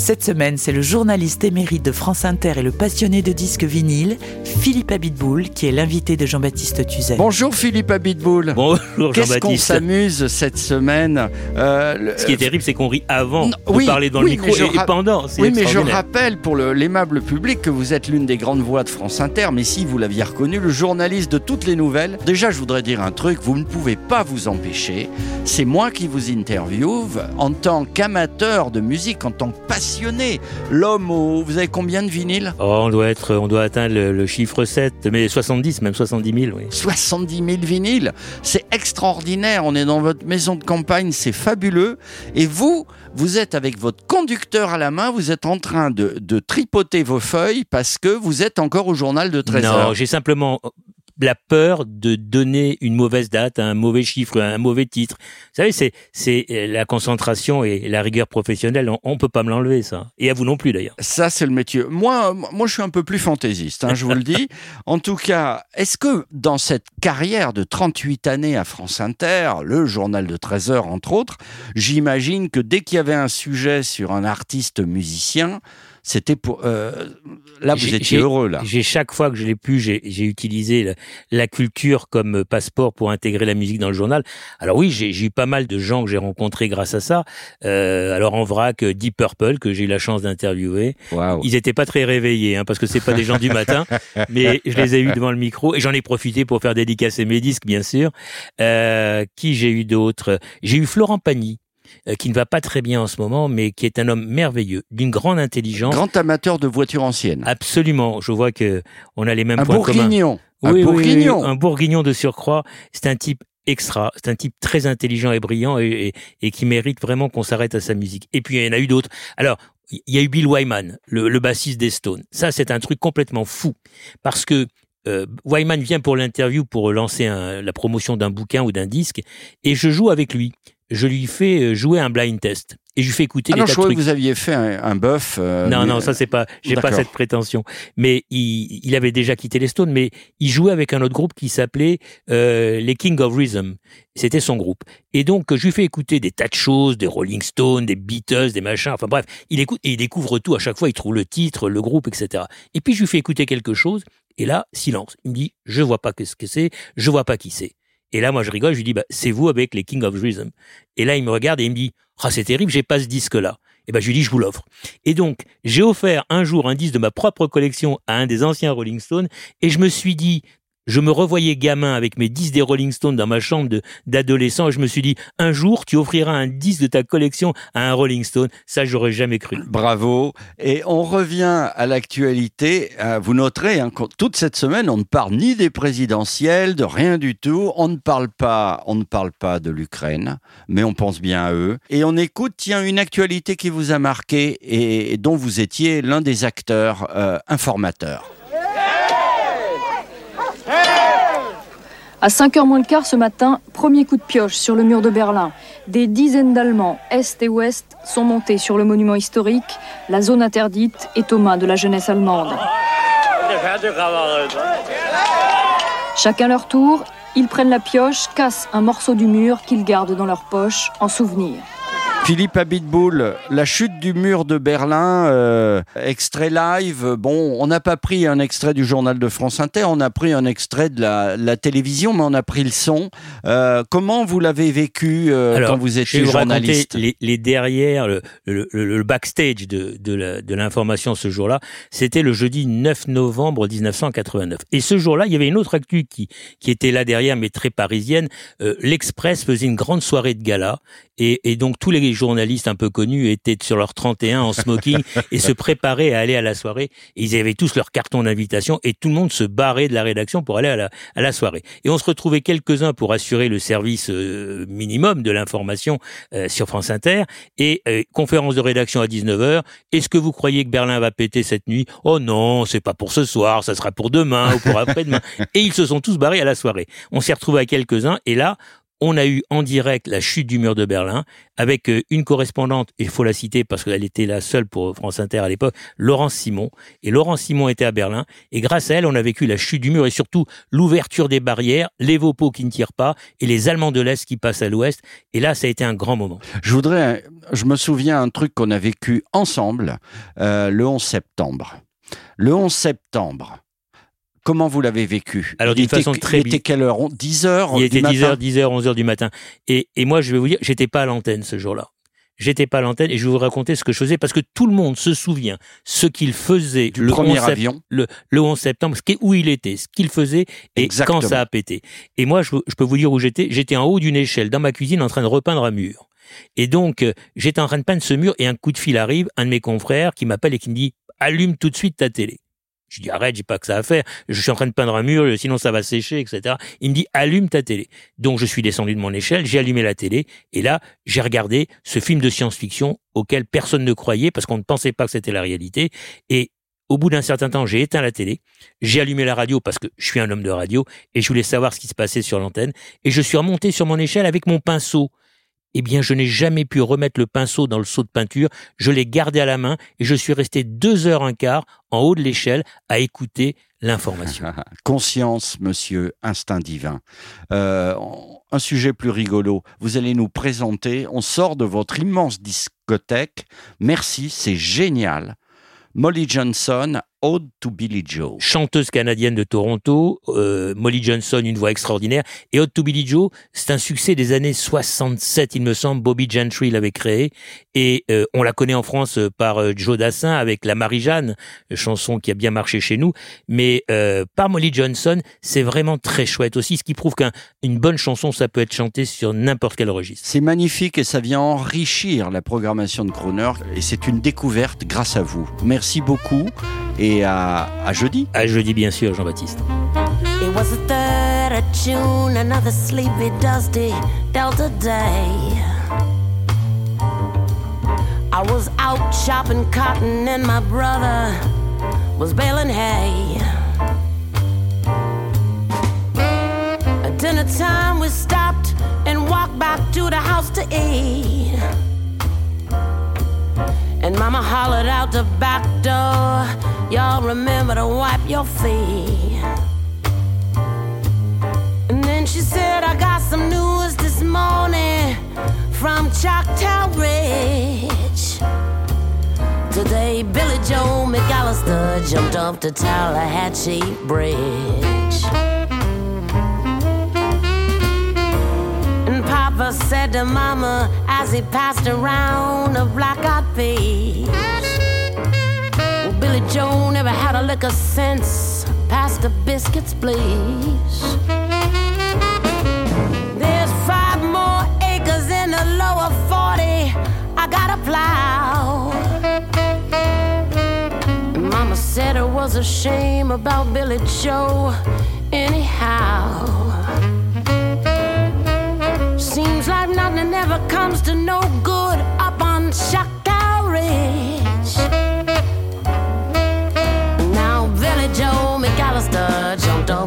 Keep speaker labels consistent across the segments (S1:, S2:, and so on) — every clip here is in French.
S1: Cette semaine, c'est le journaliste émérite de France Inter et le passionné de disques vinyles, Philippe Abitboul, qui est l'invité de Jean-Baptiste Tuzet.
S2: Bonjour Philippe Abitboul.
S3: Bonjour
S2: Qu'est-ce qu'on s'amuse cette semaine Euh, le-
S3: Ce qui est terrible, c'est qu'on rit avant
S2: Non,
S3: de
S2: oui,
S3: parler dans
S2: oui,
S3: le micro et, et pendant.
S2: Oui, mais je rappelle pour le- l'aimable public que vous êtes l'une des grandes voix de France Inter, mais si vous l'aviez reconnu, le journaliste de toutes les nouvelles. Déjà, je voudrais dire un truc, vous ne pouvez pas vous empêcher. C'est moi qui vous interviewe en tant qu'amateur de musique, en tant que passionné. L'homme au... Vous avez combien de vinyles?
S3: Oh, on doit être, on doit atteindre le, le chiffre 7, mais 70, même 70 000, oui.
S2: 70 000 vinyles. C'est extraordinaire. On est dans votre maison de campagne, c'est fabuleux. Et vous, vous êtes avec votre conducteur à la main, vous êtes en train de, de tripoter vos feuilles parce que vous êtes encore au journal de 13
S3: Non, j'ai simplement la peur de donner une mauvaise date, un mauvais chiffre, un mauvais titre. Vous savez, c'est c'est euh, la concentration et la rigueur professionnelle. On, on peut pas me l'enlever, ça. Et à vous non plus, d'ailleurs.
S2: Ça, c'est le métier. Moi, moi, je suis un peu plus fantaisiste, hein, je vous le dis. En tout cas, est-ce que dans cette carrière de 38 années à France Inter, le journal de 13 heures, entre autres, j'imagine que dès qu'il y avait un sujet sur un artiste musicien, c'était pour... euh, là, vous étiez heureux, là.
S3: J'ai chaque fois que je l'ai pu, j'ai utilisé la, la culture comme passeport pour intégrer la musique dans le journal. Alors oui, j'ai eu pas mal de gens que j'ai rencontrés grâce à ça. Euh, alors en vrac, euh, Deep Purple que j'ai eu la chance d'interviewer.
S2: Waouh.
S3: Ils étaient pas très réveillés, hein, parce que c'est pas des gens du matin, mais je les ai eus devant le micro et j'en ai profité pour faire dédicacer mes disques, bien sûr. Euh, qui j'ai eu d'autres? J'ai eu Florent Pagny. Euh, qui ne va pas très bien en ce moment, mais qui est un homme merveilleux, d'une grande intelligence.
S2: Grand amateur de voitures anciennes.
S3: Absolument. Je vois que on a les mêmes
S2: un
S3: points communs.
S2: bourguignon. un
S3: Oui, oui, oui,
S2: bourguignon.
S3: un bourguignon de surcroît. C'est un type extra. C'est un type très intelligent et brillant et, et- et qui mérite vraiment qu'on s'arrête à sa musique. Et puis il y en a eu d'autres. Alors, il y a eu Bill Wyman, le, le bassiste des Stones. Ça, c'est un truc complètement fou parce que euh, Wyman vient pour l'interview pour lancer un- la promotion d'un bouquin ou d'un disque et je joue avec lui. Je lui fais euh, jouer un blind test et je lui fais écouter
S2: Ah
S3: des
S2: non,
S3: tas
S2: je
S3: de
S2: croyais que vous aviez fait un, un bœuf. euh,
S3: Non,
S2: mais-
S3: non, ça c'est pas, j'ai pas cette prétention. Mais il, il avait déjà quitté les Stones, mais il jouait avec un autre groupe qui s'appelait euh, les King of Rhythm. C'était son groupe. Et donc je lui fais écouter des tas de choses, des Rolling Stones, des Beatles, des machins. Enfin bref, il écoute et il découvre tout à chaque fois. Il trouve le titre, le groupe, etc. Et puis je lui fais écouter quelque chose. Et là, silence. Il me dit, je vois pas ce que c'est, je vois pas qui c'est. Et là, moi, je rigole, je lui dis, bah, c'est vous avec les King of Rhythm. Et là, il me regarde et il me dit, ah, c'est terrible, j'ai pas ce disque-là. Et ben, je lui dis, je vous l'offre. Et donc, j'ai offert un jour un disque de ma propre collection à un des anciens Rolling Stones, et je me suis dit, je me revoyais gamin avec mes disques des Rolling Stones dans ma chambre d'adolescent, je me suis dit, un jour, tu offriras un disque de ta collection à un Rolling Stone. Ça, j'aurais jamais cru.
S2: Bravo. Et on revient à l'actualité. Euh, Vous noterez, hein, toute cette semaine, on ne parle ni des présidentielles, de rien du tout. On ne parle pas, on ne parle pas de l'Ukraine, mais on pense bien à eux. Et on écoute, tiens, une actualité qui vous a marqué et, et dont vous étiez l'un des acteurs euh, informateurs.
S4: À 5h moins le quart ce matin, premier coup de pioche sur le mur de Berlin. Des dizaines d'Allemands, Est et Ouest, sont montés sur le monument historique. La zone interdite est aux mains de la jeunesse allemande. Chacun leur tour, ils prennent la pioche, cassent un morceau du mur qu'ils gardent dans leur poche en souvenir.
S2: Philippe Abitboul, la chute du mur de Berlin, euh, extrait live. Bon, on n'a pas pris un extrait du journal de France Inter, on a pris un extrait de la, la télévision, mais on a pris le son. Euh, comment vous l'avez vécu euh,
S3: Alors,
S2: quand vous étiez journaliste?
S3: les, les derrière, le, le, le- le backstage de, de la- de l'information ce jour-là. C'était le jeudi 9 novembre 1989. Et ce jour-là, il y avait une autre actu qui, qui était là derrière, mais très parisienne. Euh, L'Express faisait une grande soirée de gala. Et, et donc tous les les journalistes un peu connus étaient sur leur 31 en smoking et se préparaient à aller à la soirée. Et ils avaient tous leur carton d'invitation et tout le monde se barrait de la rédaction pour aller à la, à la soirée. Et on se retrouvait quelques-uns pour assurer le service euh, minimum de l'information euh, sur France Inter. Et euh, conférence de rédaction à 19h. Est-ce que vous croyez que Berlin va péter cette nuit? Oh non, c'est pas pour ce soir, ça sera pour demain ou pour après-demain. et ils se sont tous barrés à la soirée. On s'est retrouvés à quelques-uns et là, on a eu en direct la chute du mur de Berlin avec euh, une correspondante, et il faut la citer parce qu'elle était la seule pour France Inter à l'époque, Laurence Simon. Et Laurence Simon était à Berlin. Et grâce à elle, on a vécu la chute du mur et surtout l'ouverture des barrières, les Vopos qui ne tirent pas et les Allemands de l'Est qui passent à l'Ouest. Et là, ça a été un grand moment.
S2: Je voudrais, je me souviens un truc qu'on a vécu ensemble euh, le 11 septembre. Le 11 septembre, Comment vous l'avez vécu
S3: Alors d'une façon très
S2: Il était quelle heure? 10 heures
S3: Il était 10 heures, 10 heures, 11 heures du matin. Et, et moi, je vais vous dire, j'étais pas à l'antenne ce jour-là. J'étais pas à l'antenne et je vais vous raconter ce que je faisais parce que tout le monde se souvient ce qu'il faisait
S2: le premier avion,
S3: le, le 11 septembre, ce où il était, ce qu'il faisait et quand ça a pété. Et moi, je, je peux vous dire où j'étais. J'étais en haut d'une échelle dans ma cuisine en train de repeindre un mur. Et donc, euh, j'étais en train de peindre ce mur et un coup de fil arrive, un de mes confrères qui m'appelle et qui me dit allume tout de suite ta télé. Je dis arrête, j'ai pas que ça à faire. Je suis en train de peindre un mur, sinon ça va sécher, etc. Il me dit allume ta télé. Donc je suis descendu de mon échelle, j'ai allumé la télé et là j'ai regardé ce film de science-fiction auquel personne ne croyait parce qu'on ne pensait pas que c'était la réalité. Et au bout d'un certain temps, j'ai éteint la télé, j'ai allumé la radio parce que je suis un homme de radio et je voulais savoir ce qui se passait sur l'antenne et je suis remonté sur mon échelle avec mon pinceau eh bien, je n'ai jamais pu remettre le pinceau dans le seau de peinture. Je l'ai gardé à la main et je suis resté deux heures un quart en haut de l'échelle à écouter l'information.
S2: Conscience, monsieur, instinct divin. Euh, un sujet plus rigolo. Vous allez nous présenter, on sort de votre immense discothèque. Merci, c'est génial. Molly Johnson, Ode to Billy Joe.
S3: Chanteuse canadienne de Toronto, euh, Molly Johnson, une voix extraordinaire. Et Ode to Billy Joe, c'est un succès des années 67, il me semble. Bobby Gentry l'avait créé. Et euh, on la connaît en France euh, par Joe Dassin avec La Marie-Jeanne, chanson qui a bien marché chez nous. Mais par Molly Johnson, c'est vraiment très chouette aussi, ce qui prouve qu'une bonne chanson, ça peut être chanté sur n'importe quel registre.
S2: C'est magnifique et ça vient enrichir la programmation de Croner. Et c'est une découverte grâce à vous. Merci beaucoup. Et et à, à jeudi.
S3: À jeudi, bien sûr, Jean-Baptiste.
S5: It was the third of June, another sleepy, dusty Delta day. I was out chopping cotton, and my brother was baling hay. At dinner time, we stopped and walked back to the house to eat. And mama hollered out the back door, Y'all remember to wipe your feet. And then she said, I got some news this morning from Choctaw Ridge. Today, Billy Joe McAllister jumped off the Tallahatchie Bridge. And Papa said to Mama, as he passed around a black eyed. Billy Joe never had a lick of sense. Pass the biscuits, please. There's five more acres in the lower 40. I gotta plow. Mama said it was a shame about Billy Joe, anyhow. Seems like nothing ever comes to no good up on Choctaw Ridge.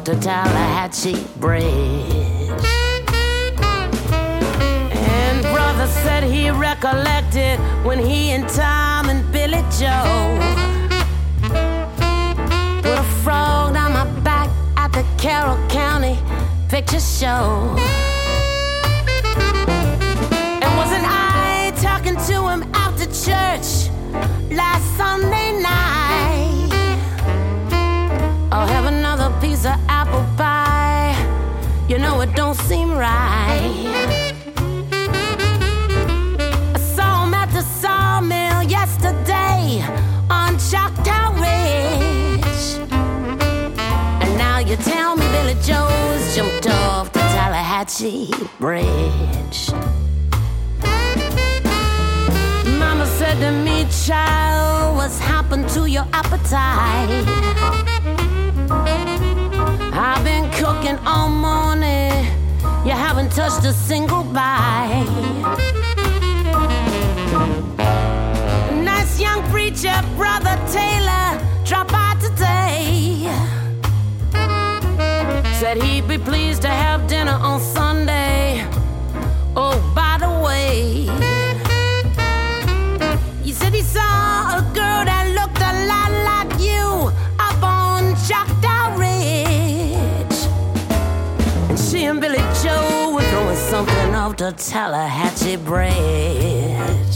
S5: Off the Tallahatchie Bridge. And brother said he recollected when he and Tom and Billy Joe put a frog down my back at the Carroll County Picture Show. Off the Tallahatchie Bridge. to me, child, what's happened to your appetite? I've been cooking all morning, you haven't touched a single bite. Nice young preacher, brother Taylor, drop by today. Said he'd be pleased to on Sunday. Oh, by the way, you said he saw a girl that looked a lot like you up on Choctaw Ridge. And she and Billy Joe were throwing something off the Tallahatchie Bridge.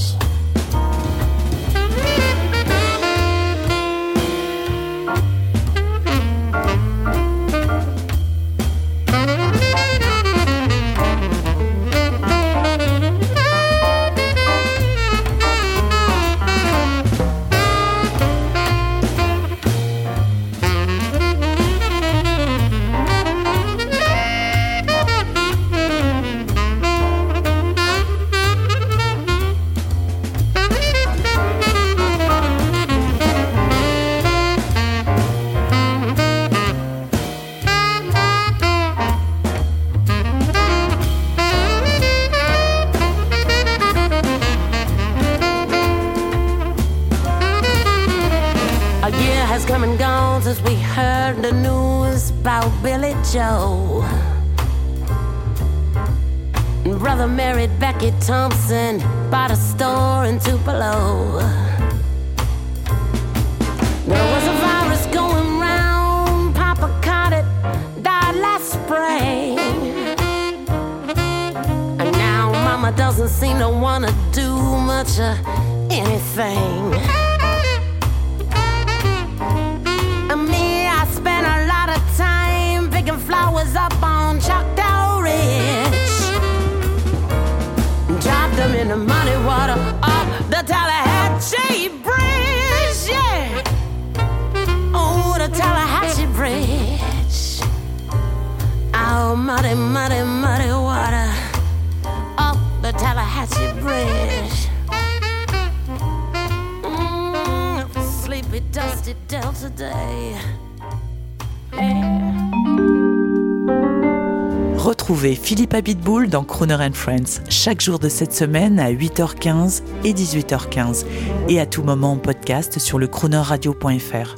S5: Joe. Brother married Becky Thompson, bought a store in Tupelo. There was a virus going round, Papa caught it, died last spring. And now Mama doesn't seem to wanna do much of anything. Water the. Mm.
S1: Retrouvez Philippe Abitboul dans Crooner and Friends chaque jour de cette semaine à 8h15 et 18h15 et à tout moment en podcast sur le croonerradio.fr.